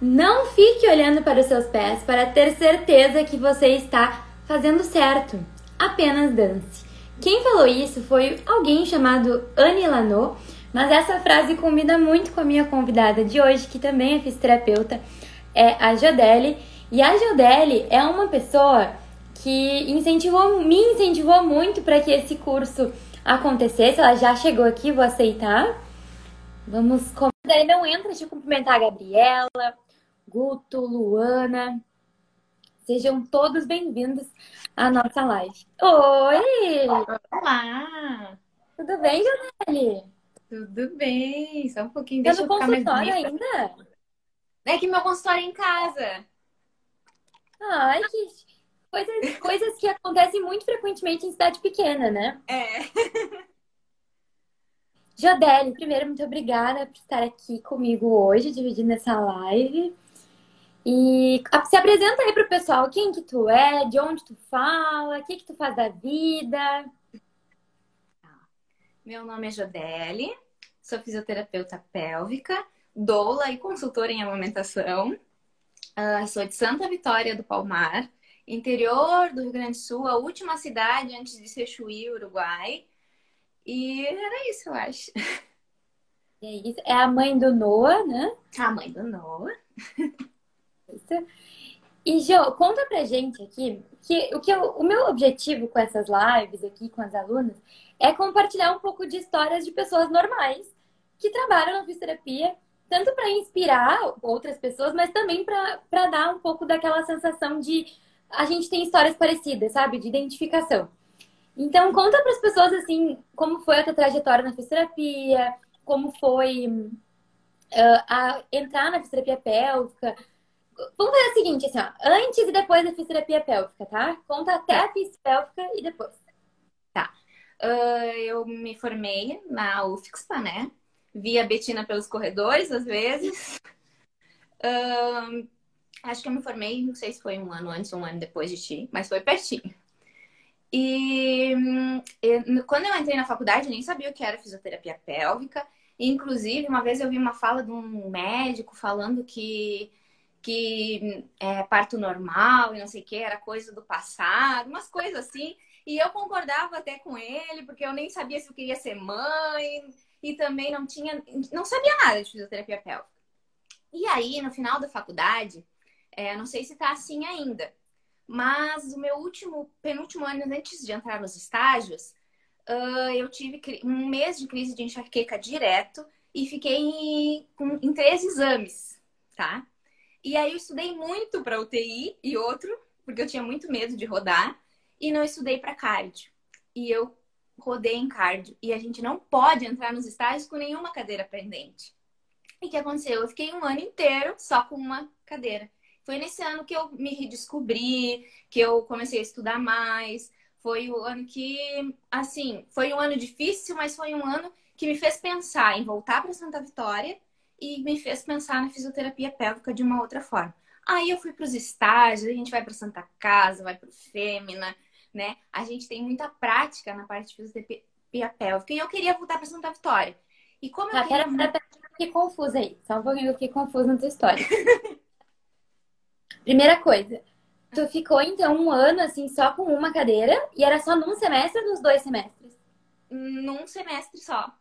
Não fique olhando para os seus pés para ter certeza que você está fazendo certo. Apenas dance. Quem falou isso foi alguém chamado Annie Lanot, mas essa frase combina muito com a minha convidada de hoje, que também é fisioterapeuta, é a Jodelle. E a Jodelle é uma pessoa que incentivou, me incentivou muito para que esse curso acontecesse. Ela já chegou aqui, vou aceitar. Vamos. Daí não entra de cumprimentar a Gabriela, Guto, Luana. Sejam todos bem-vindos à nossa live. Oi! Olá! Tudo bem, Janelle? Tudo bem, só um pouquinho. Deixa tá no consultório ainda? É que meu consultório é em casa. Ai, que coisas, coisas que acontecem muito frequentemente em cidade pequena, né? É. Jodelle, primeiro, muito obrigada por estar aqui comigo hoje, dividindo essa live. E se apresenta aí pro pessoal, quem que tu é, de onde tu fala, o que que tu faz da vida. Meu nome é Jodelle, sou fisioterapeuta pélvica, doula e consultora em amamentação. Uh, sou de Santa Vitória do Palmar, interior do Rio Grande do Sul, a última cidade antes de ser Chuí, Uruguai. E era isso, eu acho. É isso. É a mãe do Noah, né? A mãe do Noah. E, Jo, conta pra gente aqui que o que eu, o meu objetivo com essas lives aqui com as alunas é compartilhar um pouco de histórias de pessoas normais que trabalham na fisioterapia, tanto para inspirar outras pessoas, mas também para dar um pouco daquela sensação de a gente tem histórias parecidas, sabe? De identificação. Então, conta para as pessoas, assim, como foi a tua trajetória na fisioterapia, como foi uh, a entrar na fisioterapia pélvica. Vamos fazer o seguinte, assim, ó, antes e depois da fisioterapia pélvica, tá? Conta até a fisioterapia pélvica e depois. Tá. Uh, eu me formei na UFXPA, né? Vi a Betina pelos corredores, às vezes. Uh, acho que eu me formei, não sei se foi um ano antes ou um ano depois de ti, mas foi pertinho. E, e quando eu entrei na faculdade, eu nem sabia o que era fisioterapia pélvica. Inclusive, uma vez eu vi uma fala de um médico falando que, que é, parto normal e não sei o que, era coisa do passado, umas coisas assim. E eu concordava até com ele, porque eu nem sabia se eu queria ser mãe e também não tinha, não sabia nada de fisioterapia pélvica. E aí, no final da faculdade, é, não sei se tá assim ainda, mas o meu último, penúltimo ano antes de entrar nos estágios, uh, eu tive um mês de crise de enxaqueca direto e fiquei em, em três exames, tá? E aí eu estudei muito para UTI e outro, porque eu tinha muito medo de rodar, e não estudei para cardio. E eu rodei em cardio. E a gente não pode entrar nos estágios com nenhuma cadeira pendente. E o que aconteceu? Eu fiquei um ano inteiro só com uma cadeira. Foi nesse ano que eu me redescobri, que eu comecei a estudar mais. Foi o ano que, assim, foi um ano difícil, mas foi um ano que me fez pensar em voltar para Santa Vitória e me fez pensar na fisioterapia pélvica de uma outra forma. Aí eu fui para os estágios, a gente vai para Santa Casa, vai para o Fêmina, né? A gente tem muita prática na parte de fisioterapia pélvica e eu queria voltar para Santa Vitória. E como eu queria... pera, pera, fiquei confusa aí. Só um pouquinho, eu fiquei confusa na tua história. Primeira coisa, tu ficou então um ano assim só com uma cadeira e era só num semestre ou nos dois semestres? Num semestre só.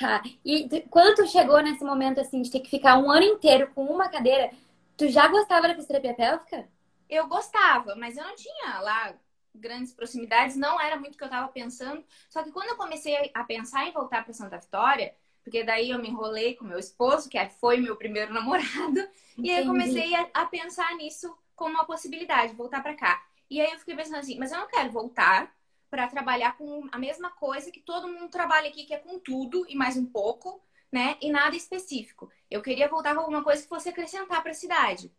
Tá. E quando tu chegou nesse momento assim de ter que ficar um ano inteiro com uma cadeira, tu já gostava da fisioterapia pélvica? Eu gostava, mas eu não tinha lá grandes proximidades, não era muito o que eu estava pensando. Só que quando eu comecei a pensar em voltar para Santa Vitória, porque daí eu me enrolei com meu esposo, que foi meu primeiro namorado, Entendi. e aí eu comecei a, a, pensar nisso como uma possibilidade, voltar para cá. E aí eu fiquei pensando assim, mas eu não quero voltar para trabalhar com a mesma coisa que todo mundo trabalha aqui, que é com tudo e mais um pouco, né? E nada específico. Eu queria voltar com alguma coisa que fosse acrescentar para a cidade.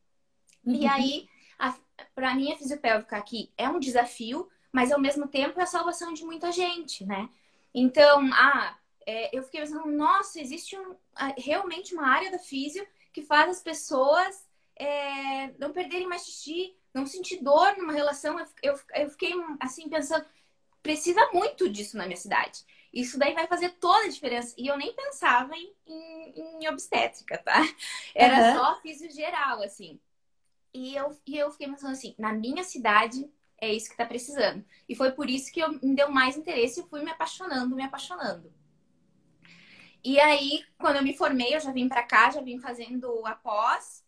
Uhum. E aí, para mim, a fisiopélvica aqui é um desafio, mas ao mesmo tempo é a salvação de muita gente, né? Então, ah, é, eu fiquei pensando, nossa, existe um, realmente uma área da físio que faz as pessoas é, não perderem mais xixi, não sentir dor numa relação. Eu, eu, eu fiquei assim pensando, precisa muito disso na minha cidade. Isso daí vai fazer toda a diferença. E eu nem pensava em, em, em obstétrica, tá? Era uhum. só físio geral, assim. E eu, e eu fiquei pensando assim, na minha cidade é isso que tá precisando. E foi por isso que eu, me deu mais interesse e fui me apaixonando, me apaixonando. E aí, quando eu me formei, eu já vim para cá, já vim fazendo a pós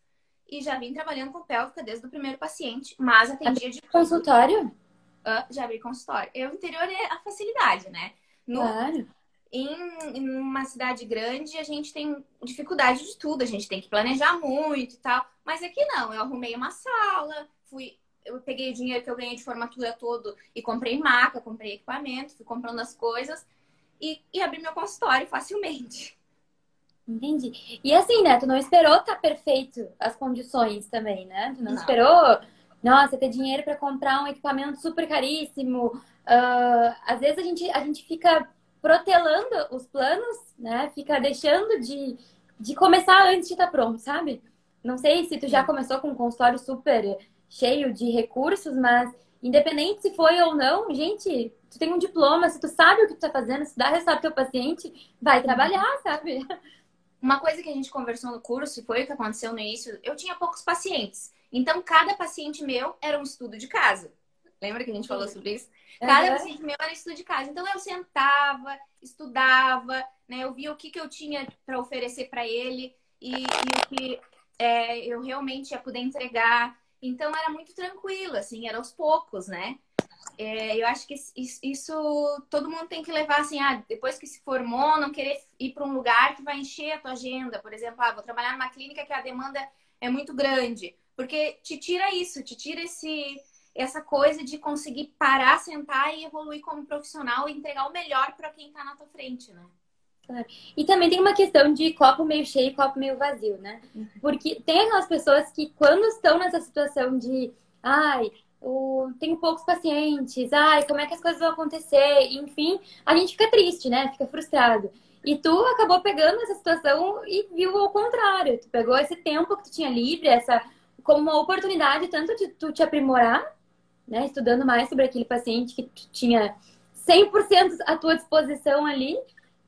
e já vim trabalhando com pélvica desde o primeiro paciente, mas atendia de consultório? Uh, já abri consultório. Eu interior é a facilidade, né? No, claro. Em, em, uma cidade grande, a gente tem dificuldade de tudo, a gente tem que planejar muito e tal. Mas aqui não, eu arrumei uma sala, fui eu peguei o dinheiro que eu ganhei de formatura todo e comprei maca, comprei equipamento, fui comprando as coisas e, e abri meu consultório facilmente. Entendi. E assim, né? Tu não esperou estar tá perfeito as condições também, né? Tu não, não. esperou, nossa, ter dinheiro para comprar um equipamento super caríssimo. Uh, às vezes a gente, a gente fica protelando os planos, né? Fica deixando de, de começar antes de estar tá pronto, sabe? Não sei se tu já começou com um consultório super cheio de recursos, mas independente se foi ou não, gente, tu tem um diploma, se tu sabe o que tu tá fazendo, se dá resultado pro teu paciente, vai trabalhar, sabe? Uma coisa que a gente conversou no curso, e foi o que aconteceu no início, eu tinha poucos pacientes. Então, cada paciente meu era um estudo de casa. Lembra que a gente falou sobre isso? Cada uhum. paciente meu era um estudo de casa. Então, eu sentava, estudava, né? Eu via o que, que eu tinha para oferecer para ele e, e, o que é, eu realmente ia poder entregar. Então era muito tranquilo, assim, era aos poucos, né? É, eu acho que isso todo mundo tem que levar assim, ah, depois que se formou, não querer ir para um lugar que vai encher a tua agenda. Por exemplo, ah, vou trabalhar numa clínica que a demanda é muito grande. Porque te tira isso, te tira esse, essa coisa de conseguir parar, sentar e evoluir como profissional e entregar o melhor para quem está na tua frente, né? E também tem uma questão de copo meio cheio e copo meio vazio, né? Uhum. Porque tem aquelas pessoas que, quando estão nessa situação de, ai, o, tenho poucos pacientes, ai, como é que as coisas vão acontecer, enfim, a gente fica triste, né? Fica frustrado. E tu acabou pegando essa situação e viu ao contrário. Tu pegou esse tempo que tu tinha livre, essa como uma oportunidade tanto de tu te aprimorar, né? Estudando mais sobre aquele paciente que tu tinha 100% à tua disposição ali,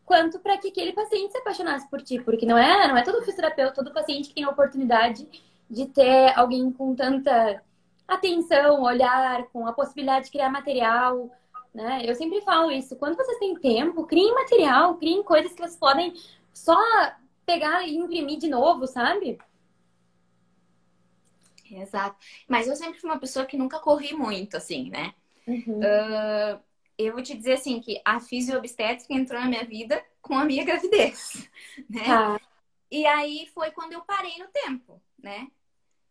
quanto para que aquele paciente se apaixonasse por ti, porque não é, não é todo fisioterapeuta, todo paciente que tem a oportunidade de ter alguém com tanta atenção, olhar, com a possibilidade de criar material, né? Eu sempre falo isso, quando vocês têm tempo, criem material, criem coisas que vocês podem só pegar e imprimir de novo, sabe? Exato. Mas eu sempre fui uma pessoa que nunca corri muito, assim, né? Uhum. Uh, eu vou te dizer assim que a fisioobstétrica entrou na minha vida com a minha gravidez, né? Ah. E aí foi quando eu parei no tempo, né?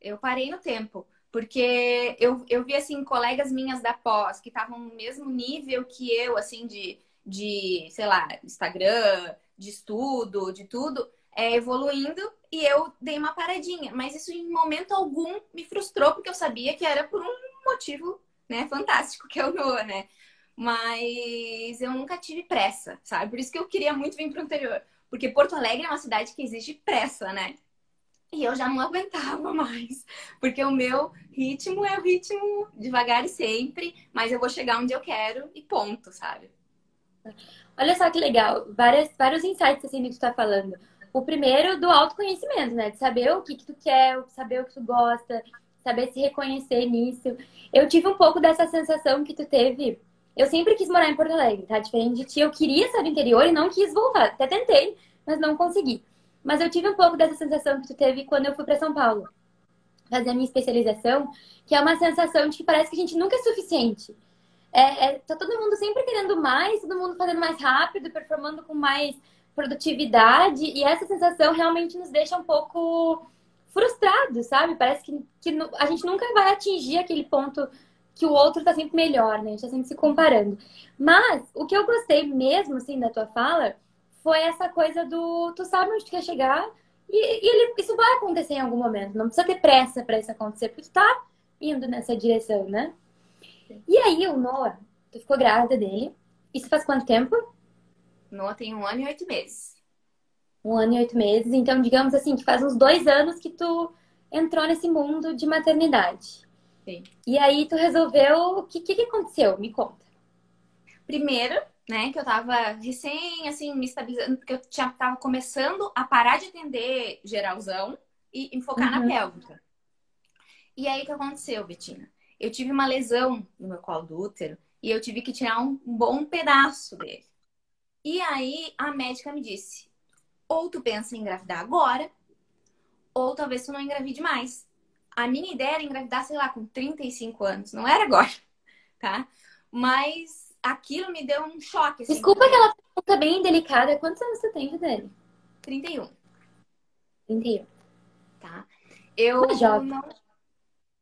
Eu parei no tempo, porque eu, eu vi assim colegas minhas da pós que estavam no mesmo nível que eu, assim de de, sei lá, Instagram, de estudo, de tudo, é, evoluindo e eu dei uma paradinha. Mas isso em momento algum me frustrou, porque eu sabia que era por um motivo né, fantástico, que é o Noah, né? mas eu nunca tive pressa, sabe? Por isso que eu queria muito vir para o interior. Porque Porto Alegre é uma cidade que exige pressa, né? E eu já não aguentava mais. Porque o meu ritmo é o ritmo devagar e sempre, mas eu vou chegar onde eu quero e ponto, sabe? Olha só que legal, Várias, vários insights assim que tu tá falando. O primeiro do autoconhecimento, né? De saber o que, que tu quer, saber o que tu gosta, saber se reconhecer nisso. Eu tive um pouco dessa sensação que tu teve eu sempre quis morar em Porto Alegre, tá? Diferente de ti, eu queria sair do interior e não quis voltar. Até tentei, mas não consegui. Mas eu tive um pouco dessa sensação que tu teve quando eu fui para São Paulo fazer a minha especialização, que é uma sensação de que parece que a gente nunca é suficiente. É, é, tá todo mundo sempre querendo mais, todo mundo fazendo mais rápido, performando com mais produtividade, e essa sensação realmente nos deixa um pouco frustrados, sabe? Parece que, que a gente nunca vai atingir aquele ponto que o outro tá sempre melhor, né? A gente tá sempre se comparando. Mas o que eu gostei mesmo, assim, da tua fala foi essa coisa do tu sabe onde tu quer chegar e, e ele, isso vai acontecer em algum momento. Não precisa ter pressa para isso acontecer, porque tu tá indo nessa direção, né? E aí, o Noah, tu ficou grávida dele. Isso faz quanto tempo? Noah tem um ano e oito meses. Um ano e oito meses. Então, digamos assim, que faz uns dois anos que tu entrou nesse mundo de maternidade. Sim. E aí tu resolveu. O que, que, que aconteceu? Me conta. Primeiro, né? Que eu tava recém, assim, me estabilizando, porque eu tinha, tava começando a parar de atender geralzão e, e focar uhum. na pélvica. E aí, o que aconteceu, Betina? Eu tive uma lesão no meu colo do útero e eu tive que tirar um bom pedaço dele. E aí, a médica me disse, ou tu pensa em engravidar agora, ou talvez tu não engravide mais. A minha ideia era engravidar, sei lá, com 35 anos, não era agora, tá? Mas aquilo me deu um choque. Assim, Desculpa aquela pergunta bem delicada. Quantos anos você tem, Dani? 31. 31. Tá. Eu não.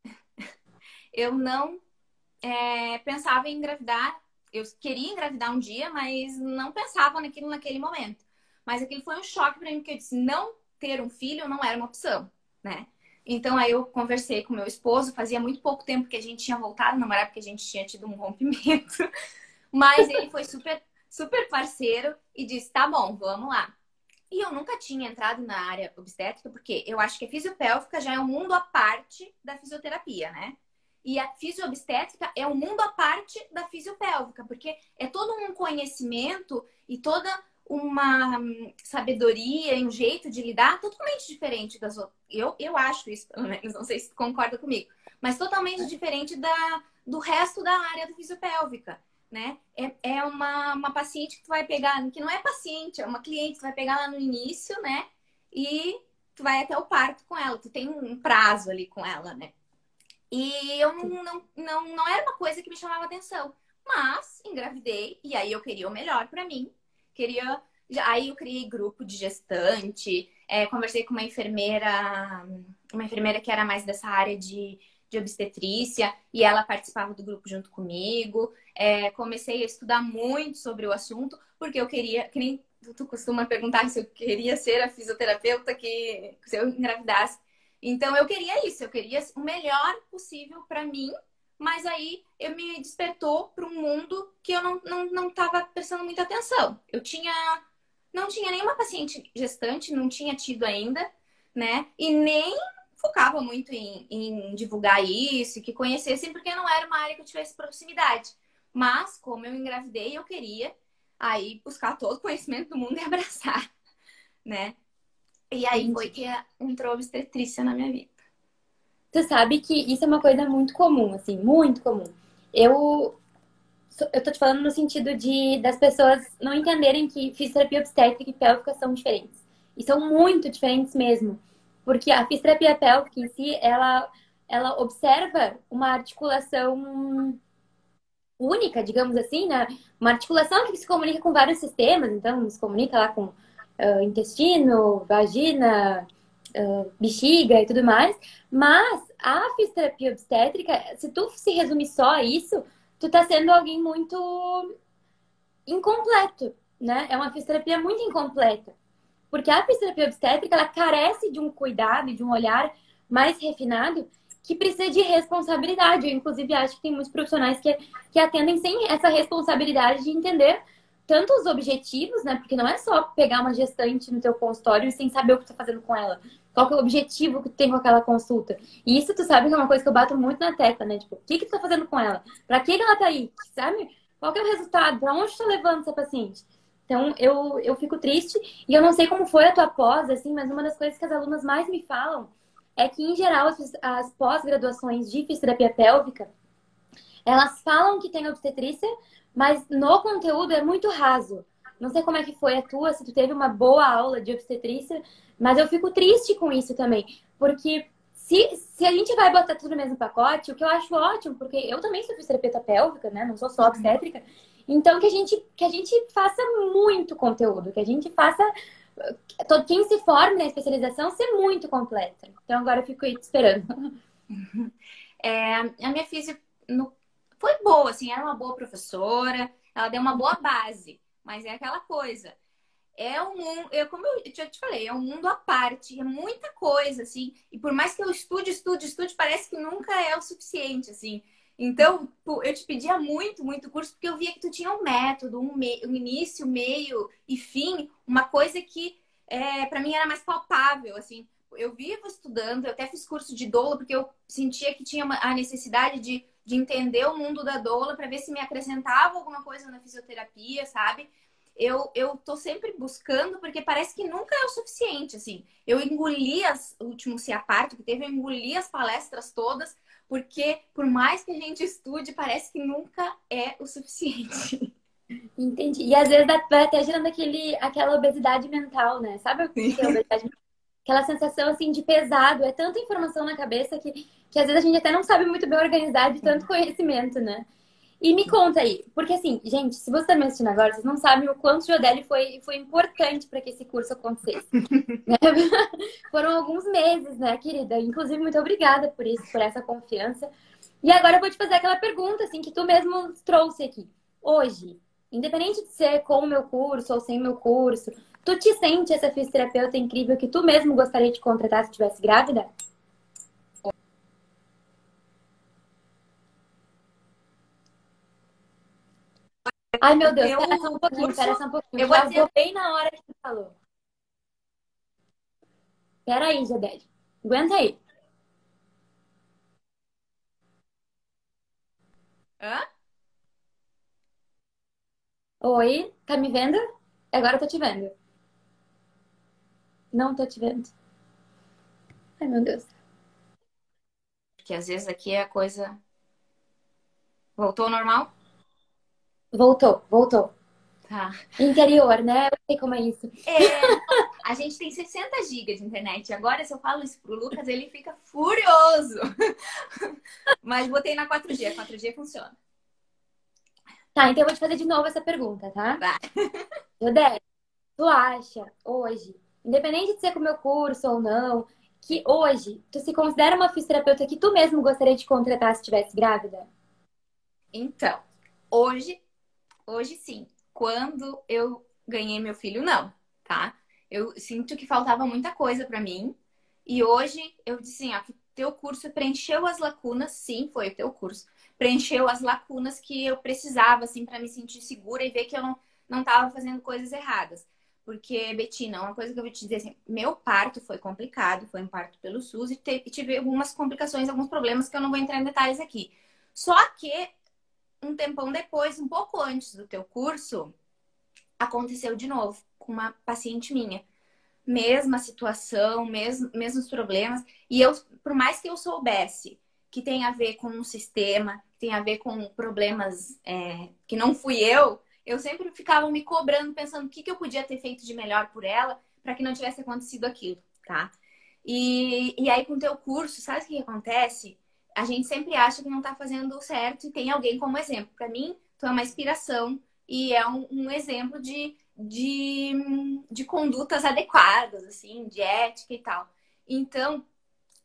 Eu não é, pensava em engravidar. Eu queria engravidar um dia, mas não pensava naquilo naquele momento. Mas aquilo foi um choque para mim, porque eu disse: não ter um filho não era uma opção, né? Então aí eu conversei com meu esposo, fazia muito pouco tempo que a gente tinha voltado a namorar, porque a gente tinha tido um rompimento. Mas ele foi super, super parceiro e disse: tá bom, vamos lá. E eu nunca tinha entrado na área obstétrica, porque eu acho que a fisiopélvica já é um mundo à parte da fisioterapia, né? E a fisioobstétrica é um mundo à parte da fisiopélvica, porque é todo um conhecimento e toda uma hum, sabedoria e um jeito de lidar totalmente diferente das outras. Eu, eu acho isso, pelo menos, não sei se concorda comigo, mas totalmente diferente da, do resto da área da fisiopélvica né? É, é uma, uma paciente que tu vai pegar, que não é paciente, é uma cliente que tu vai pegar lá no início, né? E tu vai até o parto com ela, tu tem um prazo ali com ela, né? E eu não, não, não, era uma coisa que me chamava atenção. Mas engravidei e aí eu queria o melhor para mim. Queria. Aí eu criei grupo de gestante, é, conversei com uma enfermeira, uma enfermeira que era mais dessa área de de obstetrícia e ela participava do grupo junto comigo. É, comecei a estudar muito sobre o assunto, porque eu queria, que nem tu costuma perguntar se eu queria ser a fisioterapeuta que se eu engravidasse. Então eu queria isso, eu queria o melhor possível para mim, mas aí eu me despertou para um mundo que eu não não não estava prestando muita atenção. Eu tinha não tinha nenhuma paciente gestante, não tinha tido ainda, né? E nem focava muito em, em divulgar isso, que conhecessem, porque não era uma área que eu tivesse proximidade. Mas, como eu engravidei, eu queria aí buscar todo o conhecimento do mundo e abraçar, né? E aí foi que entrou obstetrícia na minha vida. Você sabe que isso é uma coisa muito comum, assim, muito comum. Eu eu tô te falando no sentido de das pessoas não entenderem que fisioterapia obstétrica e pélvica são diferentes. E são muito diferentes mesmo. Porque a fisioterapia pélvica em si, ela, ela observa uma articulação única, digamos assim, né? Uma articulação que se comunica com vários sistemas, então se comunica lá com uh, intestino, vagina, uh, bexiga e tudo mais. Mas a fisioterapia obstétrica, se tu se resumir só a isso, tu tá sendo alguém muito incompleto, né? É uma fisioterapia muito incompleta. Porque a fisioterapia obstétrica, ela carece de um cuidado e de um olhar mais refinado que precisa de responsabilidade. Eu, inclusive, acho que tem muitos profissionais que, que atendem sem essa responsabilidade de entender tanto os objetivos, né? Porque não é só pegar uma gestante no teu consultório sem saber o que tu tá fazendo com ela. Qual que é o objetivo que tu tem com aquela consulta? E isso tu sabe que é uma coisa que eu bato muito na tecla, né? Tipo, o que que tu tá fazendo com ela? Pra que ela tá aí? Sabe? Qual que é o resultado? Pra onde tu tá levando essa paciente? Então, eu, eu fico triste. E eu não sei como foi a tua pós, assim, mas uma das coisas que as alunas mais me falam é que, em geral, as, as pós-graduações de fisioterapia pélvica, elas falam que tem obstetrícia, mas no conteúdo é muito raso. Não sei como é que foi a tua, se tu teve uma boa aula de obstetrícia, mas eu fico triste com isso também. Porque se, se a gente vai botar tudo no mesmo pacote, o que eu acho ótimo, porque eu também sou fisioterapeuta pélvica, né? Não sou só obstétrica. Então, que a gente, que a gente faça muito conteúdo, que a gente faça. Quem se forme na especialização ser muito completa. Então, agora eu fico aí te esperando. É, a minha física foi boa, assim, era uma boa professora, ela deu uma boa base, mas é aquela coisa. É um mundo, eu, como eu já te falei, é um mundo à parte, é muita coisa, assim, e por mais que eu estude, estude, estude, parece que nunca é o suficiente, assim. Então, eu te pedia muito, muito curso, porque eu via que tu tinha um método, um, me... um início, meio e fim, uma coisa que é, para mim era mais palpável, assim. eu vivo estudando, eu até fiz curso de doula, porque eu sentia que tinha uma, a necessidade de, de entender o mundo da doula para ver se me acrescentava alguma coisa na fisioterapia, sabe? Eu, eu tô sempre buscando, porque parece que nunca é o suficiente, assim. Eu engoli as, o último Ciaparto que teve, eu engoli as palestras todas, porque por mais que a gente estude, parece que nunca é o suficiente. Entendi. E às vezes vai até gerando aquele, aquela obesidade mental, né? Sabe o que é obesidade mental? Aquela sensação assim de pesado, é tanta informação na cabeça que, que às vezes a gente até não sabe muito bem organizar de tanto conhecimento, né? E me conta aí, porque assim, gente, se você tá me assistindo agora, vocês não sabem o quanto o Jodelli foi, foi importante para que esse curso acontecesse. Né? Foram alguns meses, né, querida? Inclusive, muito obrigada por isso, por essa confiança. E agora eu vou te fazer aquela pergunta, assim, que tu mesmo trouxe aqui. Hoje, independente de ser com o meu curso ou sem o meu curso, tu te sente essa fisioterapeuta incrível que tu mesmo gostaria de contratar se estivesse grávida? Ai, meu Deus, espera só um pouquinho, espera só um pouquinho. Eu vou dizer... bem na hora que tu falou. Espera aí, Jaded. Aguenta aí. Hã? Oi, tá me vendo? Agora eu tô te vendo. Não tô te vendo. Ai, meu Deus. Porque às vezes aqui é a coisa. Voltou ao normal? Voltou, voltou. Tá. Interior, né? Eu sei como é isso. É, a gente tem 60 GB de internet. Agora, se eu falo isso pro Lucas, ele fica furioso. Mas botei na 4G. A 4G funciona. Tá, então eu vou te fazer de novo essa pergunta, tá? Vai. Jodé, tu acha hoje, independente de ser com o meu curso ou não, que hoje tu se considera uma fisioterapeuta que tu mesmo gostaria de contratar se estivesse grávida? Então, hoje Hoje sim. Quando eu ganhei meu filho, não, tá? Eu sinto que faltava muita coisa para mim. E hoje eu disse assim, ó, que teu curso preencheu as lacunas, sim, foi o teu curso. Preencheu as lacunas que eu precisava, assim, para me sentir segura e ver que eu não, não tava fazendo coisas erradas. Porque, Betina, uma coisa que eu vou te dizer assim, meu parto foi complicado, foi um parto pelo SUS e, te, tive algumas complicações, alguns problemas que eu não vou entrar em detalhes aqui. Só que um tempão depois, um pouco antes do teu curso, aconteceu de novo com uma paciente minha. Mesma situação, mesmo, mesmos problemas. E eu, por mais que eu soubesse que tem a ver com um sistema, tem a ver com problemas é, que não fui eu, eu sempre ficava me cobrando, pensando o que, que eu podia ter feito de melhor por ela para que não tivesse acontecido aquilo, tá? E, e aí, com o teu curso, sabe o que acontece? a gente sempre acha que não está fazendo certo e tem alguém como exemplo. Para mim, tu é uma inspiração e é um, um exemplo de, de, de, condutas adequadas, assim, de ética e tal. Então,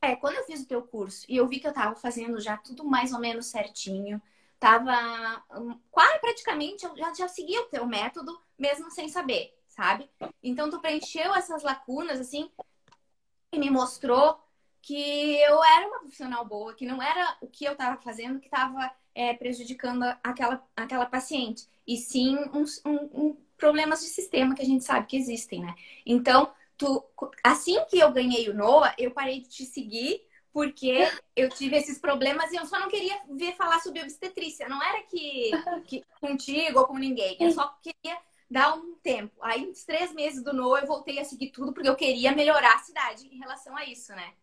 é, quando eu fiz o teu curso e eu vi que eu estava fazendo já tudo mais ou menos certinho, tava um, quase praticamente, eu já, já seguia o teu método, mesmo sem saber, sabe? Então, tu preencheu essas lacunas, assim, e me mostrou que eu era uma profissional boa, que não era o que eu estava fazendo que estava é, prejudicando aquela, aquela paciente, e sim uns, um, um, problemas de sistema que a gente sabe que existem, né? Então, tu, assim que eu ganhei o NOA, eu parei de te seguir porque eu tive esses problemas e eu só não queria ver falar sobre obstetrícia. Não era que, que contigo ou com ninguém. Eu só queria dar um tempo. Aí, uns três meses do NOA, eu voltei a seguir tudo porque eu queria melhorar a cidade em relação a isso, né?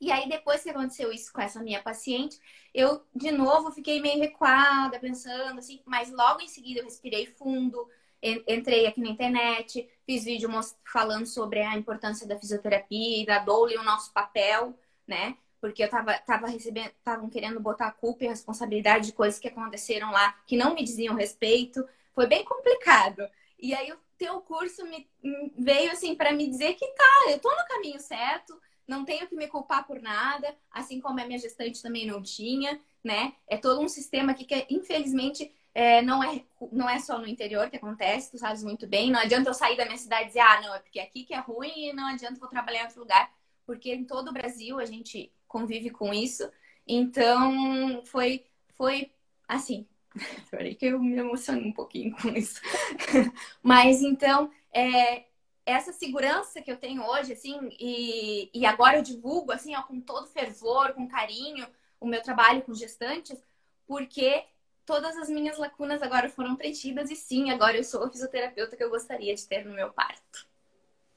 E aí, depois que aconteceu isso com essa minha paciente, eu, de novo, fiquei meio recuada, pensando assim, mas logo em seguida eu respirei fundo, entrei aqui na internet, fiz vídeo falando sobre a importância da fisioterapia da doula e o nosso papel, né? Porque eu tava, tava recebendo, estavam querendo botar a culpa e a responsabilidade de coisas que aconteceram lá que não me diziam respeito. Foi bem complicado. E aí o teu curso me veio assim para me dizer que tá, eu tô no caminho certo, não tenho que me culpar por nada, assim como a minha gestante também não tinha, né? É todo um sistema aqui que, infelizmente, é, não, é, não é só no interior que acontece, tu sabes muito bem. Não adianta eu sair da minha cidade e dizer, ah, não, é porque aqui que é ruim e não adianta eu trabalhar em outro lugar, porque em todo o Brasil a gente convive com isso. Então, foi, foi assim. Peraí que eu me emocionei um pouquinho com isso. Mas então, é, essa segurança que eu tenho hoje, assim, e, e agora eu divulgo, assim, ó, com todo fervor, com carinho, o meu trabalho com gestantes, porque todas as minhas lacunas agora foram preenchidas e sim, agora eu sou a fisioterapeuta que eu gostaria de ter no meu parto.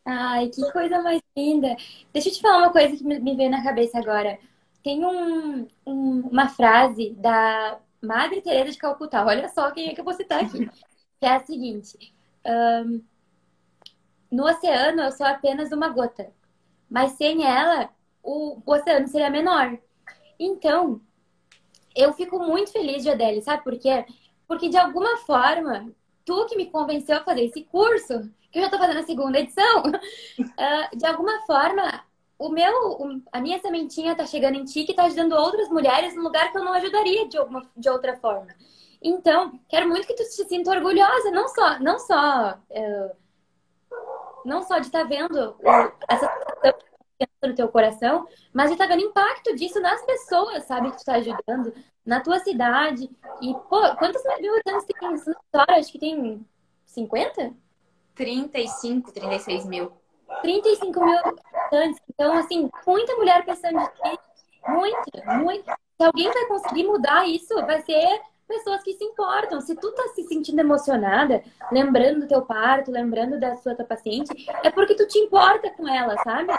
Ai, que coisa mais linda. Deixa eu te falar uma coisa que me veio na cabeça agora. Tem um, um, uma frase da Madre Teresa de Calcutá. Olha só quem é que eu vou citar aqui. Que é a seguinte: um, No oceano eu sou apenas uma gota, mas sem ela o, o oceano seria menor. Então, eu fico muito feliz, Jodeli, sabe por quê? Porque de alguma forma, tu que me convenceu a fazer esse curso, que eu já tô fazendo a segunda edição, uh, de alguma forma, o meu, a minha sementinha tá chegando em ti que tá ajudando outras mulheres no lugar que eu não ajudaria de, alguma, de outra forma. Então, quero muito que tu se sinta orgulhosa, não só, não só, uh, não só de estar tá vendo essa no teu coração, mas estar tá vendo impacto disso nas pessoas, sabe, que tu tá ajudando, na tua cidade. E, pô, quantos mil habitantes tem essa história? Acho que tem 50? 35, 36 mil. 35 mil habitantes. Então, assim, muita mulher pensando de ti. Muita, muita. Se alguém vai conseguir mudar isso, vai ser pessoas que se importam. Se tu tá se sentindo emocionada, lembrando do teu parto, lembrando da sua tua paciente, é porque tu te importa com ela, sabe?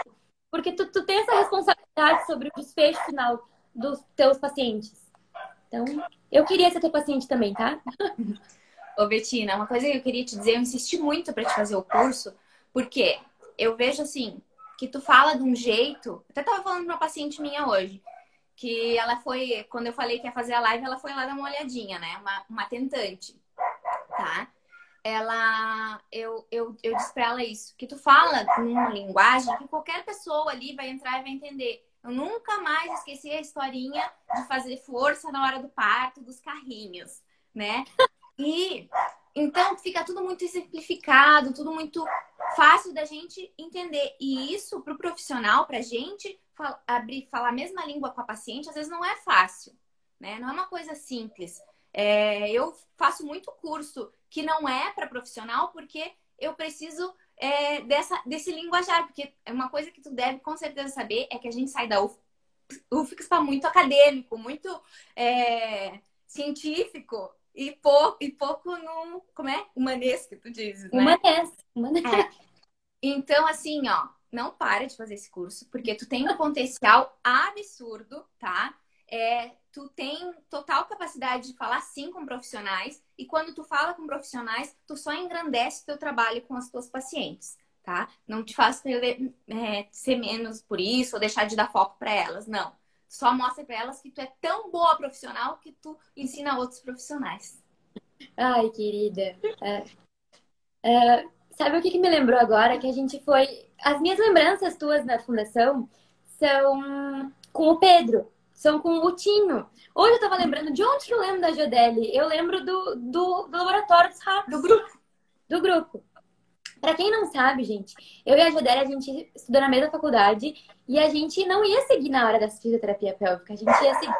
Porque tu, tu tem essa responsabilidade sobre o desfecho final dos teus pacientes. Então, eu queria ser teu paciente também, tá? Ô, Betina, uma coisa que eu queria te dizer, eu insisti muito para te fazer o curso, porque eu vejo assim, que tu fala de um jeito. Até tava falando pra uma paciente minha hoje, que ela foi, quando eu falei que ia fazer a live, ela foi lá dar uma olhadinha, né? Uma, uma tentante, tá? Ela eu, eu, eu disse pra ela isso, que tu fala numa linguagem que qualquer pessoa ali vai entrar e vai entender. Eu nunca mais esqueci a historinha de fazer força na hora do parto dos carrinhos, né? E então fica tudo muito simplificado, tudo muito fácil da gente entender. E isso para o profissional, para a gente abrir, falar a mesma língua com a paciente, às vezes não é fácil, né? Não é uma coisa simples. É, eu faço muito curso que não é para profissional porque eu preciso é, dessa, desse linguajar, porque é uma coisa que tu deve com certeza saber é que a gente sai da UF, UFX para muito acadêmico, muito é, científico e pouco, e pouco no. Como é? Humanesco, que tu dizes, né? Humanesco. É. Então, assim, ó, não para de fazer esse curso, porque tu tem um potencial absurdo, tá? É, tu tem total capacidade de falar sim com profissionais e quando tu fala com profissionais, tu só engrandece teu trabalho com as tuas pacientes, tá? Não te faz é, ser menos por isso ou deixar de dar foco para elas, não. Só mostra para elas que tu é tão boa profissional que tu ensina outros profissionais. Ai, querida. É, é, sabe o que, que me lembrou agora? Que a gente foi. As minhas lembranças tuas na fundação são com o Pedro são com o Tinho. Hoje eu tava lembrando, de onde que eu lembro da Jodelli? Eu lembro do, do, do laboratório dos ratos. Do grupo. Do grupo. Pra quem não sabe, gente, eu e a Jodelli, a gente estudou na mesma faculdade e a gente não ia seguir na hora da fisioterapia pélvica, a gente ia seguir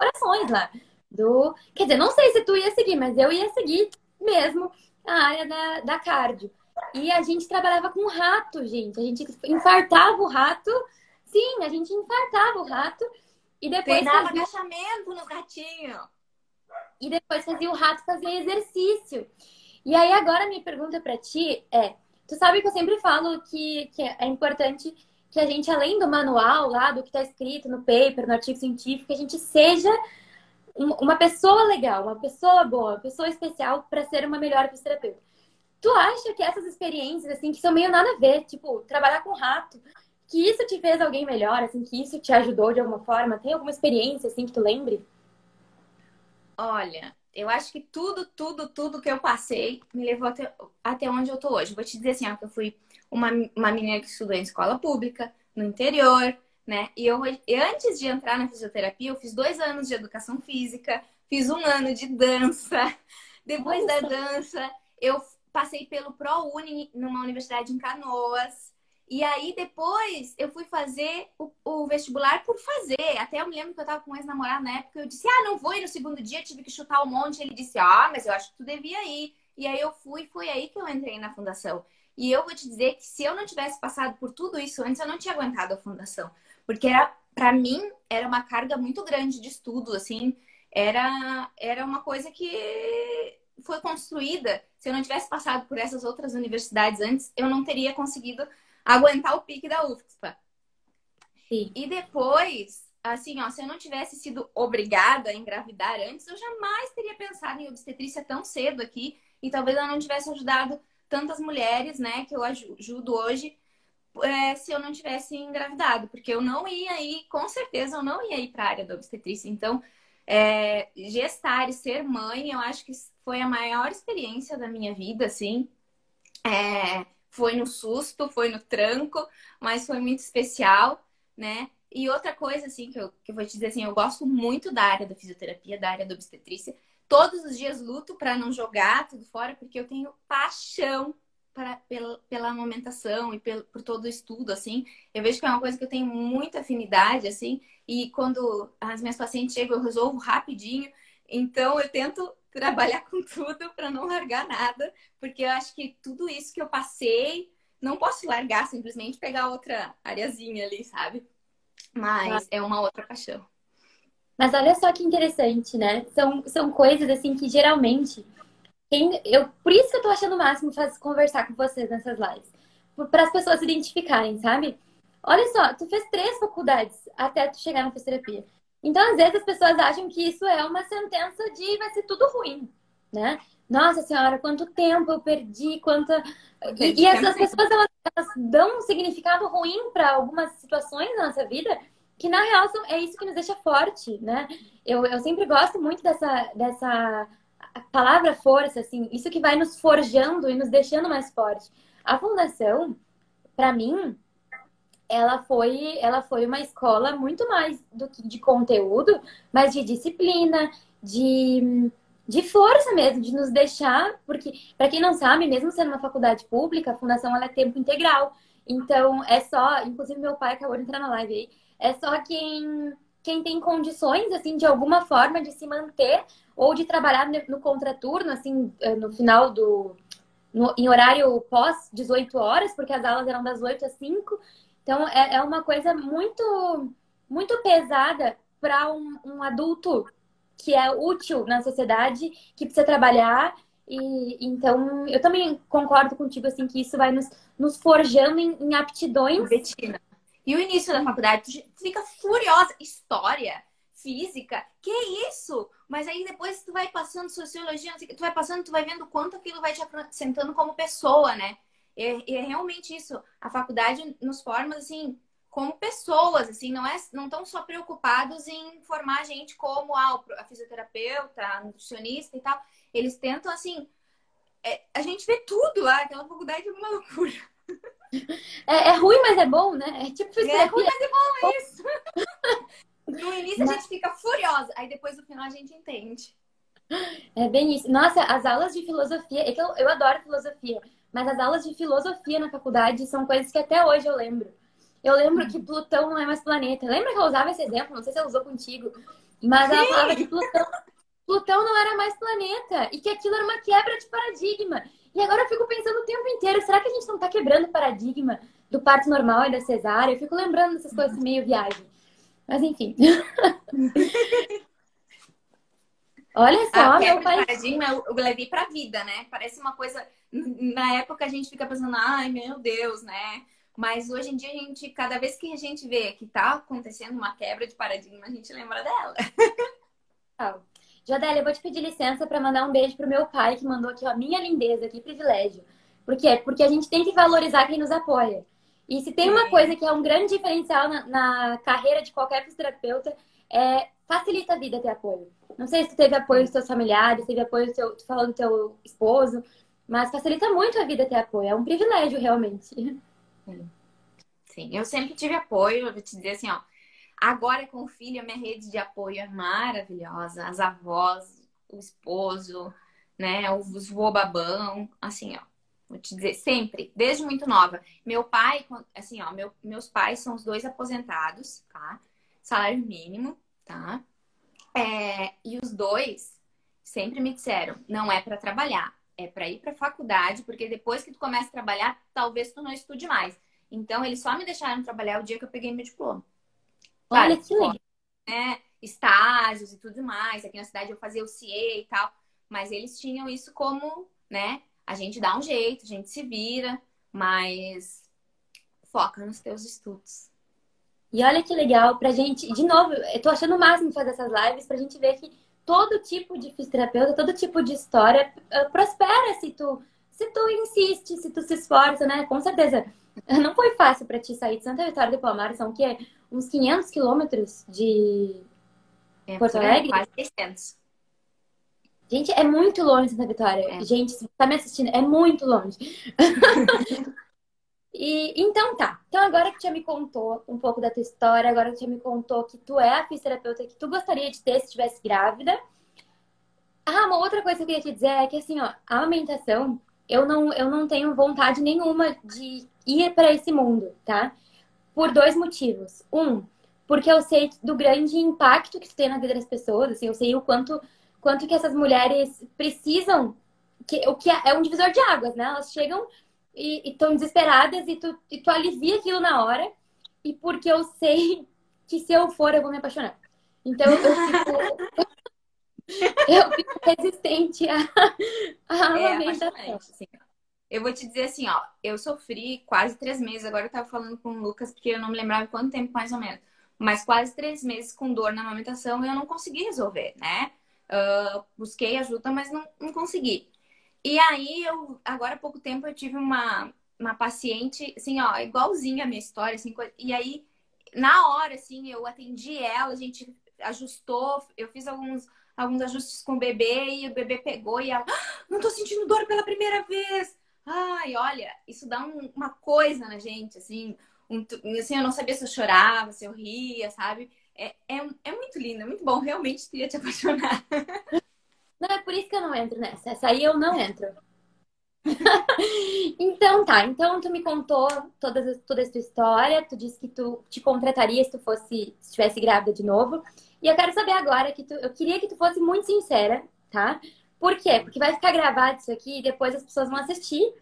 orações lá. Do... Quer dizer, não sei se tu ia seguir, mas eu ia seguir mesmo a área da, da cardio. E a gente trabalhava com rato, gente. A gente infartava o rato. Sim, a gente infartava o rato e depois Treinava fazia... agachamento no ratinho. E depois fazia o rato fazer exercício. E aí agora minha pergunta para ti é, tu sabe que eu sempre falo que, que é importante que a gente, além do manual lá, do que está escrito no paper, no artigo científico, a gente seja uma pessoa legal, uma pessoa boa, uma pessoa especial para ser uma melhor fisioterapeuta. Tu acha que essas experiências, assim, que são meio nada a ver, tipo, trabalhar com rato, que isso te fez alguém melhor, assim, que isso te ajudou de alguma forma? Tem alguma experiência, assim, que tu lembre? Olha, eu acho que tudo, tudo, tudo que eu passei me levou até, até onde eu tô hoje. Vou te dizer assim, ó, que eu fui uma, uma menina que estudou em escola pública, no interior, né? E eu, antes de entrar na fisioterapia, eu fiz dois anos de educação física, fiz um ano de dança. Depois Nossa. da dança, eu passei pelo ProUni numa universidade em Canoas. E aí depois eu fui fazer o, o, vestibular por fazer. Até eu me lembro que eu tava com um ex-namorado na época. Eu disse, ah, não vou. E no segundo dia tive que chutar um monte. Ele disse, ah, mas eu acho que tu devia ir. E aí eu fui, foi aí que eu entrei na fundação. E eu vou te dizer que se eu não tivesse passado por tudo isso antes, eu não tinha aguentado a fundação. Porque era, para mim, era uma carga muito grande de estudo, assim, era, era uma coisa que foi construída. Se eu não tivesse passado por essas outras universidades antes, eu não teria conseguido aguentar o pique da UFSPA. Sim. E depois, assim, ó, se eu não tivesse sido obrigada a engravidar antes, eu jamais teria pensado em obstetrícia tão cedo aqui e talvez eu não tivesse ajudado tantas mulheres, né, que eu ajudo hoje, é, se eu não tivesse engravidado, porque eu não ia ir, com certeza eu não ia ir para a área da obstetrícia. Então, é, gestar e ser mãe, eu acho que foi a maior experiência da minha vida, assim. É, foi no susto, foi no tranco, mas foi muito especial, né? E outra coisa, assim, que eu, que eu vou te dizer, assim, eu gosto muito da área da fisioterapia, da área da obstetrícia. Todos os dias luto para não jogar tudo fora, porque eu tenho paixão para, pela, pela amamentação e pelo, por todo o estudo, assim. Eu vejo que é uma coisa que eu tenho muita afinidade, assim. E quando as minhas pacientes chegam, eu resolvo rapidinho. Então, eu tento trabalhar com tudo para não largar nada, porque eu acho que tudo isso que eu passei, não posso largar simplesmente pegar outra areazinha ali, sabe? Mas é uma outra paixão. Mas olha só que interessante, né? São, são coisas assim que geralmente quem, eu, por isso que eu tô achando o máximo conversar com vocês nessas lives. Para as pessoas se identificarem, sabe? Olha só, tu fez três faculdades até tu chegar na fisioterapia. Então, às vezes, as pessoas acham que isso é uma sentença de vai ser tudo ruim, né? Nossa senhora, quanto tempo eu perdi, quanta. E, e essas pessoas elas, elas, dão um significado ruim para algumas situações na nossa vida que na real é isso que nos deixa forte, né? Eu, eu sempre gosto muito dessa, dessa palavra força, assim, isso que vai nos forjando e nos deixando mais forte. A fundação, para mim, ela foi, ela foi uma escola muito mais do que de conteúdo, mas de disciplina, de, de força mesmo, de nos deixar, porque para quem não sabe, mesmo sendo uma faculdade pública, a fundação ela é tempo integral. Então é só, inclusive meu pai acabou de entrar na live aí, é só quem quem tem condições assim de alguma forma de se manter ou de trabalhar no contraturno assim eh, no final do no, em horário pós 18 horas, porque as aulas eram das 8 às 5 então, é, é uma coisa muito, muito pesada para um, um adulto que é útil na sociedade, que precisa trabalhar. E então, eu também concordo contigo, assim, que isso vai nos, nos forjando em, em aptidões. Betina. E o início da faculdade, tu fica furiosa. História, física, que isso? Mas aí depois tu vai passando sociologia, tu vai passando, tu vai vendo quanto aquilo vai te acrescentando como pessoa, né? E é realmente isso. A faculdade nos forma, assim, como pessoas, assim, não é, não estão só preocupados em formar a gente como ah, a fisioterapeuta, a nutricionista e tal. Eles tentam, assim, é, a gente vê tudo lá, aquela faculdade é uma loucura. É, é ruim, mas é bom, né? É tipo fisioterapia. É ruim, mas é bom, é isso. no início a gente fica furiosa, aí depois no final a gente entende. É bem isso. Nossa, as aulas de filosofia, é que eu, eu adoro filosofia, mas as aulas de filosofia na faculdade são coisas que até hoje eu lembro. Eu lembro que Plutão não é mais planeta. Lembra que eu usava esse exemplo? Não sei se ela usou contigo. Mas ela falava que Plutão, Plutão não era mais planeta e que aquilo era uma quebra de paradigma. E agora eu fico pensando o tempo inteiro, será que a gente não está quebrando o paradigma do parto normal e da cesárea? Eu fico lembrando dessas coisas meio viagem. Mas enfim. Olha só, a meu pai. Paradigma eu levei pra vida, né? Parece uma coisa. Na época a gente fica pensando, ai meu Deus, né? Mas hoje em dia a gente, cada vez que a gente vê que tá acontecendo uma quebra de paradigma, a gente lembra dela. Legal. Jodélia, eu vou te pedir licença para mandar um beijo pro meu pai, que mandou aqui, ó, minha lindeza, que privilégio. Por quê? Porque a gente tem que valorizar quem nos apoia. E se tem uma coisa que é um grande diferencial na, na carreira de qualquer fisioterapeuta, é facilita a vida ter apoio. Não sei se tu teve apoio dos teus familiares, teve apoio do teu, tu falando do teu esposo, mas facilita muito a vida ter apoio. É um privilégio, realmente. Sim. Eu sempre tive apoio, eu vou te dizer assim, ó. Agora com o filho, a minha rede de apoio é maravilhosa. As avós, o esposo, né? Os babão, assim, ó. Vou te dizer, sempre, desde muito nova. Meu pai, assim, ó, meu, meus pais são os dois aposentados, tá? Salário mínimo, tá? É, e os dois sempre me disseram, não é para trabalhar, é para ir para faculdade, porque depois que tu começa a trabalhar, talvez tu não estude mais. Então, eles só me deixaram trabalhar o dia que eu peguei meu diploma. Olha que legal. Né? Estágios e tudo mais. Aqui na cidade eu fazia o CIE e tal. Mas eles tinham isso como, né? A gente dá um jeito, a gente se vira, mas foca nos teus estudos. E olha que legal pra gente, de novo, eu tô achando o máximo fazer essas lives pra gente ver que todo tipo de fisioterapeuta, todo tipo de história uh, prospera se tu, se tu insiste, se tu se esforça, né? Com certeza. Não foi fácil para ti sair de Santa Vitória do Palmar, são o quê? Uns 500 quilômetros de é, Porto Alegre? Quase 600. Gente, é muito longe Santa Vitória. É. Gente, se você tá me assistindo, é muito longe. e então tá. Então agora que tu já me contou um pouco da tua história, agora que tu já me contou que tu é a fisioterapeuta que tu gostaria de ter se estivesse grávida. Ah, uma outra coisa que eu queria te dizer é que assim, ó, a amamentação, eu não, eu não tenho vontade nenhuma de ir para esse mundo, tá? Por dois motivos. Um, porque eu sei do grande impacto que isso tem na vida das pessoas, assim, eu sei o quanto, quanto que essas mulheres precisam, que, o que é, é um divisor de águas, né? Elas chegam e estão desesperadas e tu, e tu alivia aquilo na hora, e porque eu sei que se eu for, eu vou me apaixonar. Então eu fico. eu fico resistente à, à é, amamentação. Sim. Eu vou te dizer assim, ó, eu sofri quase três meses, agora eu tava falando com o Lucas, porque eu não me lembrava quanto tempo mais ou menos, mas quase três meses com dor na amamentação e eu não consegui resolver, né? Uh, busquei ajuda, mas não, não consegui. E aí, eu, agora há pouco tempo, eu tive uma, uma paciente, assim, ó, igualzinha a minha história, assim, e aí, na hora, assim, eu atendi ela, a gente ajustou, eu fiz alguns, alguns ajustes com o bebê e o bebê pegou e ela, ah, não tô sentindo dor pela primeira vez. Ai, olha, isso dá um, uma coisa na gente, assim, um, assim, eu não sabia se eu chorava, se eu ria, sabe? É, é, é muito lindo, é muito bom, realmente tu ia te apaixonar. Não, é por isso que eu não entro nessa. Essa aí eu não entro. então tá, então tu me contou toda, toda essa tua história, tu disse que tu te contrataria se tu fosse, se estivesse grávida de novo. E eu quero saber agora que tu, eu queria que tu fosse muito sincera, tá? Por quê? Porque vai ficar gravado isso aqui e depois as pessoas vão assistir.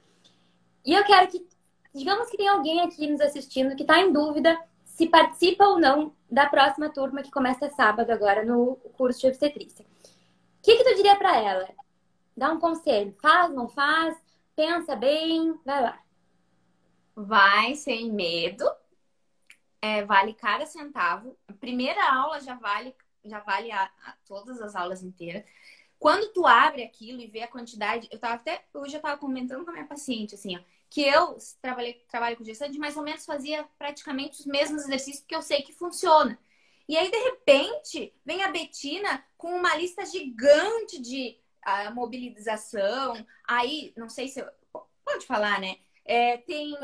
E eu quero que, digamos que tem alguém aqui nos assistindo que está em dúvida se participa ou não da próxima turma que começa sábado agora no curso de obstetrícia. O que, que tu diria para ela? Dá um conselho. Faz, não faz? Pensa bem? Vai lá. Vai sem medo. É, vale cada centavo. A primeira aula já vale, já vale a, a todas as aulas inteiras. Quando tu abre aquilo e vê a quantidade, eu tava até hoje eu tava comentando com a minha paciente assim, ó, que eu trabalhei trabalho com gestante, mais ou menos fazia praticamente os mesmos exercícios que eu sei que funciona. E aí de repente vem a Betina com uma lista gigante de uh, mobilização. Aí, não sei se eu, pode falar, né? É, tem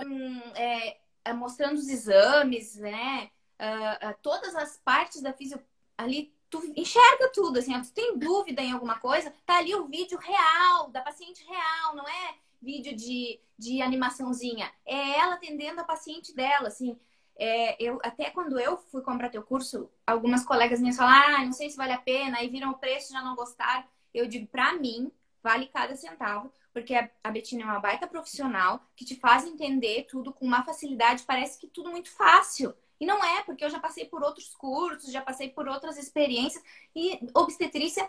é, é mostrando os exames, né? Uh, uh, todas as partes da fisio ali tu enxerga tudo, assim, tu tem dúvida em alguma coisa, tá ali o vídeo real, da paciente real, não é vídeo de, de animaçãozinha, é ela atendendo a paciente dela, assim. É, eu, até quando eu fui comprar teu curso, algumas colegas minhas falaram, ah, não sei se vale a pena, aí viram o preço já não gostaram. Eu digo, pra mim, vale cada centavo, porque a Betina é uma baita profissional que te faz entender tudo com uma facilidade, parece que tudo muito fácil. E não é, porque eu já passei por outros cursos, já passei por outras experiências. E obstetrícia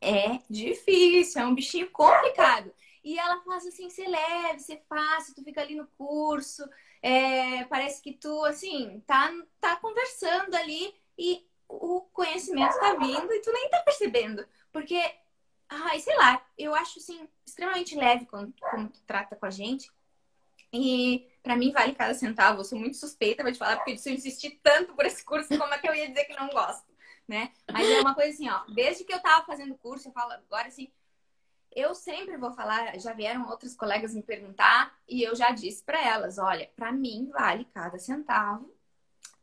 é difícil, é um bichinho complicado. E ela faz assim, ser leve, ser fácil, tu fica ali no curso, é, parece que tu, assim, tá, tá conversando ali e o conhecimento tá vindo e tu nem tá percebendo. Porque, ai, sei lá, eu acho, assim, extremamente leve quando, quando tu trata com a gente. E para mim vale cada centavo. Eu sou muito suspeita, vou te falar, porque se eu insistir tanto por esse curso, como é que eu ia dizer que não gosto, né? Mas é uma coisa assim, ó, desde que eu tava fazendo curso, eu falo agora assim, eu sempre vou falar, já vieram outras colegas me perguntar e eu já disse para elas, olha, para mim vale cada centavo.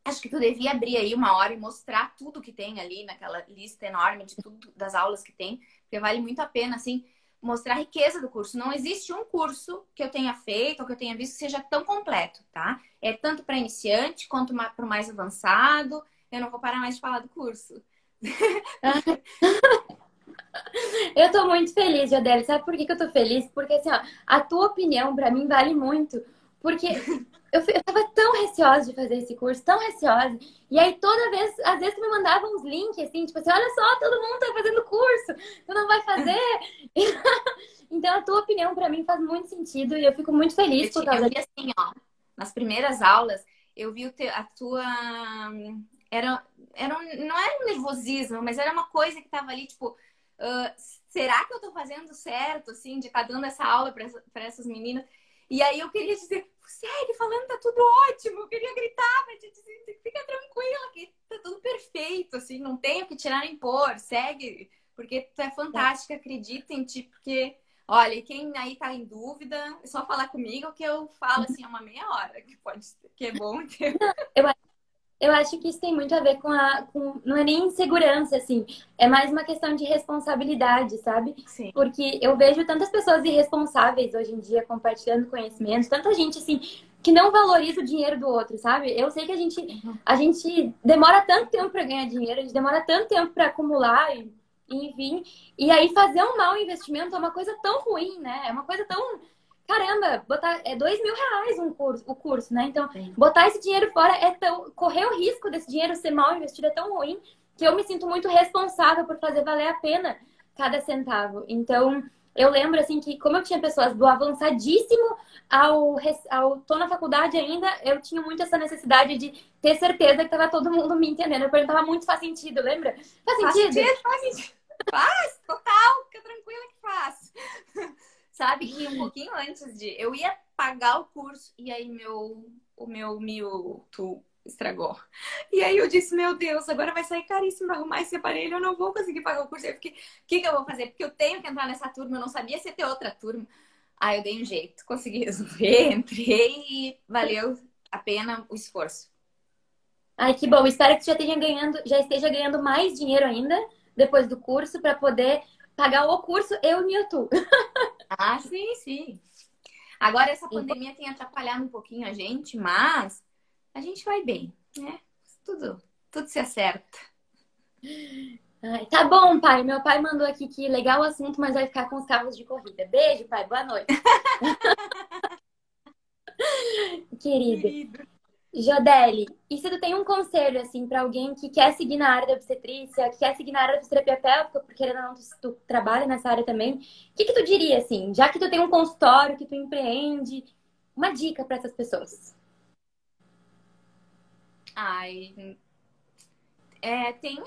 Acho que tu devia abrir aí uma hora e mostrar tudo que tem ali naquela lista enorme de tudo das aulas que tem, porque vale muito a pena assim mostrar a riqueza do curso. Não existe um curso que eu tenha feito ou que eu tenha visto que seja tão completo, tá? É tanto para iniciante quanto para o mais avançado. Eu não vou parar mais de falar do curso. Eu tô muito feliz, Jadele. Sabe por que, que eu tô feliz? Porque, assim, ó, a tua opinião para mim vale muito. Porque eu, eu tava tão receosa de fazer esse curso, tão receosa. E aí, toda vez, às vezes, tu me mandava uns links, assim, tipo assim, olha só, todo mundo tá fazendo curso, tu não vai fazer. então, a tua opinião para mim faz muito sentido e eu fico muito feliz eu por causa disso. assim, ó, nas primeiras aulas, eu vi a tua. Era, era um, não era um nervosismo, mas era uma coisa que tava ali, tipo, uh, será que eu tô fazendo certo, assim, de estar tá dando essa aula para essas meninas? E aí eu queria dizer, segue falando, tá tudo ótimo. Eu queria gritar pra te dizer, fica tranquila, que tá tudo perfeito, assim, não tenho que tirar nem pôr, segue, porque tu é fantástica, acredita em ti, porque, olha, quem aí tá em dúvida, é só falar comigo que eu falo assim, uma meia hora, que pode que é bom. Eu eu acho que isso tem muito a ver com a. Com, não é nem insegurança, assim. É mais uma questão de responsabilidade, sabe? Sim. Porque eu vejo tantas pessoas irresponsáveis hoje em dia compartilhando conhecimentos, tanta gente, assim, que não valoriza o dinheiro do outro, sabe? Eu sei que a gente, a gente demora tanto tempo para ganhar dinheiro, a gente demora tanto tempo para acumular, e, enfim. E aí fazer um mau investimento é uma coisa tão ruim, né? É uma coisa tão caramba, botar é dois mil reais um curso, o curso, né? Então, Sim. botar esse dinheiro fora é tão. correr o risco desse dinheiro ser mal investido é tão ruim que eu me sinto muito responsável por fazer valer a pena cada centavo. Então, eu lembro assim que, como eu tinha pessoas do avançadíssimo ao, ao tô na faculdade ainda, eu tinha muito essa necessidade de ter certeza que tava todo mundo me entendendo. Eu perguntava muito faz sentido, lembra? Faz sentido? Faz sentido, faz sentido. Faz, total, fica tranquila que faz. Sabe? E um pouquinho antes de. Eu ia pagar o curso e aí meu, o meu Mewtwo estragou. E aí eu disse, meu Deus, agora vai sair caríssimo pra arrumar esse aparelho, eu não vou conseguir pagar o curso. Eu fiquei, o que, que eu vou fazer? Porque eu tenho que entrar nessa turma, eu não sabia se ia ter outra turma. Aí eu dei um jeito, consegui resolver, entrei e valeu a pena o esforço. Ai, que bom. Espero que já esteja ganhando, já esteja ganhando mais dinheiro ainda depois do curso para poder pagar o curso e o Mewtwo. Ah, sim, sim. Agora essa pandemia tem atrapalhado um pouquinho a gente, mas a gente vai bem, né? Tudo, tudo se acerta. Ai, tá bom, pai. Meu pai mandou aqui que legal o assunto, mas vai ficar com os carros de corrida. Beijo, pai. Boa noite. Querido. Querido. Jodeli, e se tu tem um conselho, assim, para alguém que quer seguir na área da obstetrícia, que quer seguir na área da fisioterapia pélvica, porque ainda não, tu, tu trabalha nessa área também, o que, que tu diria, assim, já que tu tem um consultório, que tu empreende, uma dica para essas pessoas? Ai, é, tenha,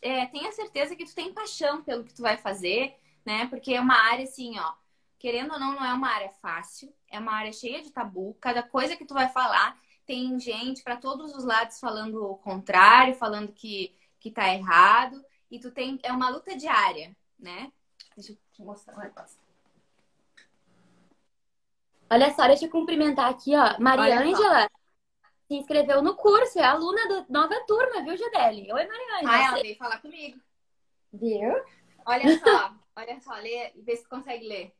é, tenha certeza que tu tem paixão pelo que tu vai fazer, né? Porque é uma área, assim, ó, querendo ou não, não é uma área fácil, é uma área cheia de tabu, cada coisa que tu vai falar tem gente para todos os lados falando o contrário, falando que, que tá errado. E tu tem. É uma luta diária, né? Deixa eu te mostrar um negócio. Olha só, deixa eu cumprimentar aqui, ó. Maria Ângela se inscreveu no curso, é aluna da nova turma, viu, Jadeli? Oi, Maria Ângela. Ah, ela veio falar comigo. Viu? Olha só, olha só, lê, vê se consegue ler.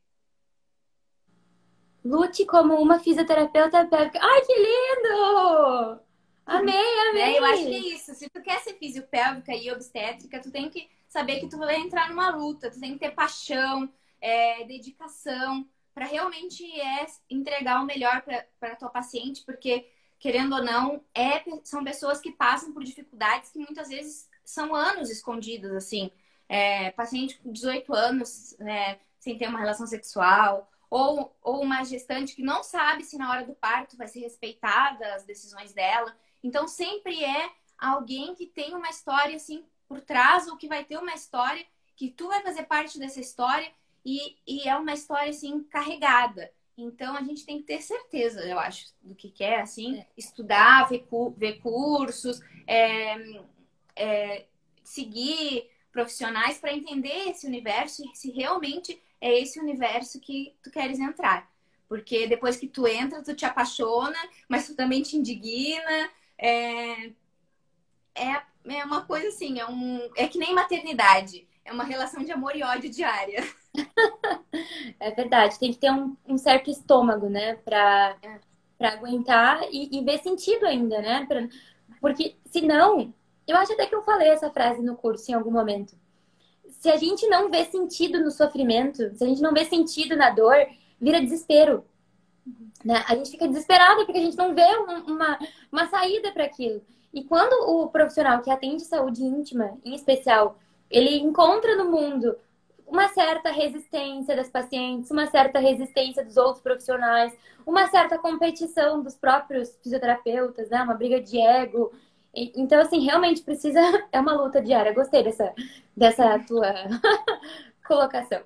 Lute como uma fisioterapeuta pélvica. Ai, que lindo! Amei, amei! É, eu acho que é isso. Se tu quer ser fisiopélvica e obstétrica, tu tem que saber que tu vai entrar numa luta. Tu tem que ter paixão, é, dedicação, para realmente é, entregar o melhor para tua paciente, porque, querendo ou não, é, são pessoas que passam por dificuldades que muitas vezes são anos escondidas, assim. É, paciente com 18 anos, né, sem ter uma relação sexual, ou, ou uma gestante que não sabe se na hora do parto vai ser respeitada as decisões dela. Então, sempre é alguém que tem uma história assim por trás, ou que vai ter uma história que tu vai fazer parte dessa história e, e é uma história assim carregada. Então a gente tem que ter certeza, eu acho, do que quer, assim, é. estudar, ver, ver cursos, é, é, seguir profissionais para entender esse universo e se realmente é esse universo que tu queres entrar. Porque depois que tu entra, tu te apaixona, mas tu também te indigna. É, é, é uma coisa assim, é, um, é que nem maternidade. É uma relação de amor e ódio diária. é verdade, tem que ter um, um certo estômago, né? Pra, é. pra aguentar e, e ver sentido ainda, né? Pra, porque senão, eu acho até que eu falei essa frase no curso em algum momento se a gente não vê sentido no sofrimento, se a gente não vê sentido na dor, vira desespero. Né? A gente fica desesperado porque a gente não vê uma, uma saída para aquilo. E quando o profissional que atende saúde íntima, em especial, ele encontra no mundo uma certa resistência das pacientes, uma certa resistência dos outros profissionais, uma certa competição dos próprios fisioterapeutas, né? Uma briga de ego. Então, assim, realmente precisa. É uma luta diária. Gostei dessa, dessa tua colocação.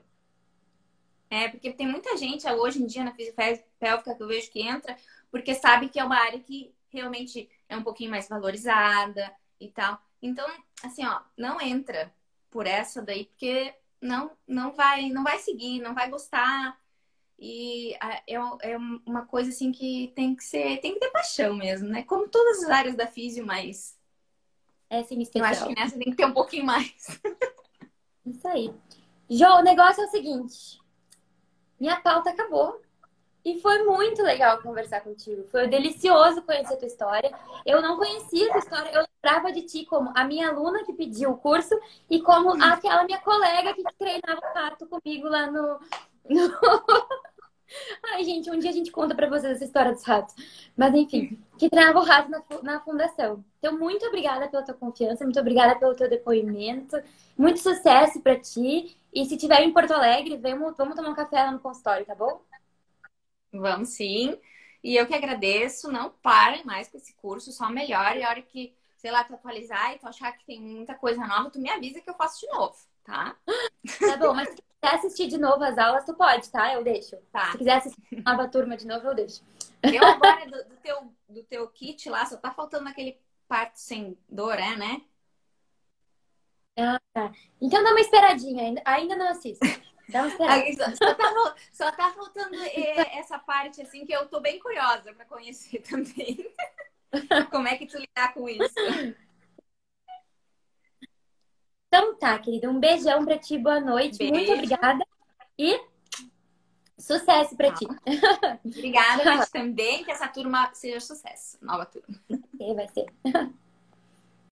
É, porque tem muita gente hoje em dia na fisiopélvica que eu vejo que entra, porque sabe que é uma área que realmente é um pouquinho mais valorizada e tal. Então, assim, ó, não entra por essa daí, porque não não vai não vai seguir, não vai gostar. E é, é uma coisa assim que tem que ser, tem que ter paixão mesmo, né? Como todas as áreas da físio, mas é sim, Eu acho que nessa tem que ter um pouquinho mais. Isso aí. Jô, o negócio é o seguinte. Minha pauta acabou. E foi muito legal conversar contigo. Foi delicioso conhecer a tua história. Eu não conhecia a tua história. Eu lembrava de ti como a minha aluna que pediu o curso e como aquela minha colega que treinava o rato comigo lá no... Ai, gente, um dia a gente conta pra vocês essa história dos ratos. Mas enfim, que treinava o rato na, fundação. Então, muito obrigada pela tua confiança, muito obrigada pelo teu depoimento. Muito sucesso pra ti. E se tiver em Porto Alegre, vamos, vamos tomar um café lá no consultório, tá bom? Vamos sim. E eu que agradeço. Não parem mais com esse curso, só melhor. E a hora que, sei lá, tu atualizar e tu achar que tem muita coisa nova, tu me avisa que eu faço de novo, tá? Tá bom, mas se quiser assistir de novo as aulas, tu pode, tá? Eu deixo. Tá. Se quiser assistir a nova turma de novo, eu deixo. Eu agora, do, do, teu, do teu kit lá, só tá faltando aquele parto sem dor, é, né? Ah, tá. Então dá uma esperadinha, ainda, ainda não assisto. Dá uma esperada. Só, tá, só tá faltando é, essa parte, assim, que eu tô bem curiosa para conhecer também. Como é que tu lidar com isso? Então tá, querida. Um beijão pra ti, boa noite. Beijo. Muito obrigada. E sucesso pra ti. Obrigada, gente também. Que essa turma seja sucesso. Nova turma. vai ser.